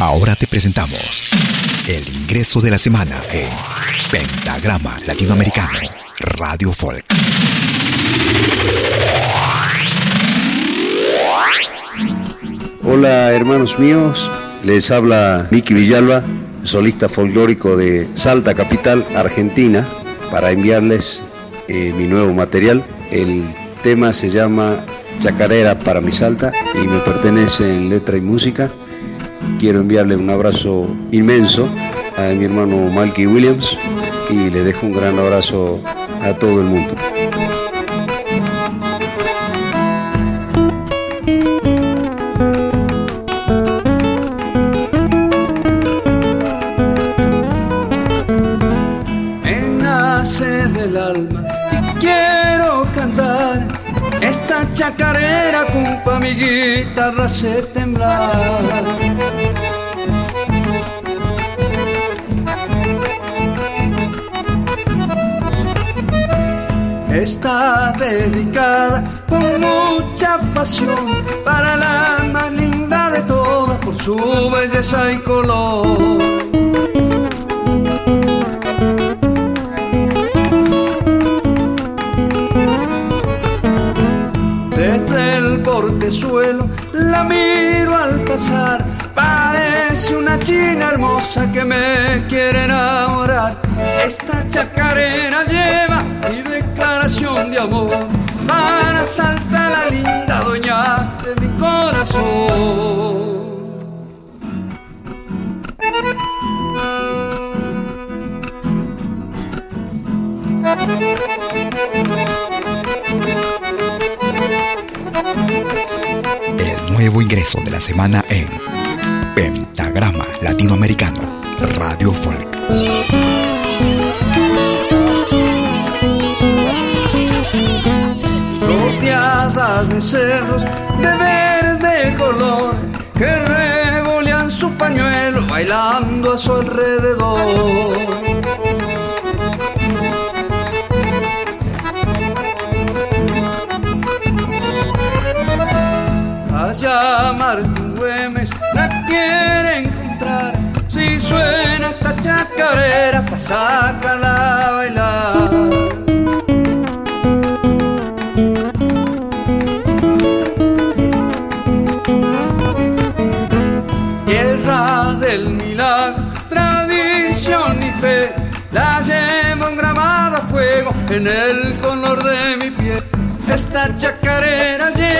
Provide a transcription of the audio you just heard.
Ahora te presentamos el ingreso de la semana en Pentagrama Latinoamericano, Radio Folk. Hola hermanos míos, les habla Miki Villalba, solista folclórico de Salta Capital, Argentina, para enviarles eh, mi nuevo material. El tema se llama Chacarera para mi Salta y me pertenece en letra y música. Quiero enviarle un abrazo inmenso a mi hermano Malky Williams y le dejo un gran abrazo a todo el mundo. Chacarera culpa mi guitarra se temblar. Está dedicada con mucha pasión para la más linda de todas por su belleza y color. Suelo, la miro al pasar. Parece una china hermosa que me quiere enamorar. Esta chacarera lleva mi declaración de amor para saltar nuevo ingreso de la semana en Pentagrama Latinoamericano, Radio Folk. Rodeada de cerros de verde color que revolean su pañuelo bailando a su alrededor. Martín Güemes la quiere encontrar. Si suena esta chacarera, pa' sacarla a bailar. Tierra del milagro, tradición y fe, la llevo engramada a fuego en el color de mi piel. Esta chacarera lleva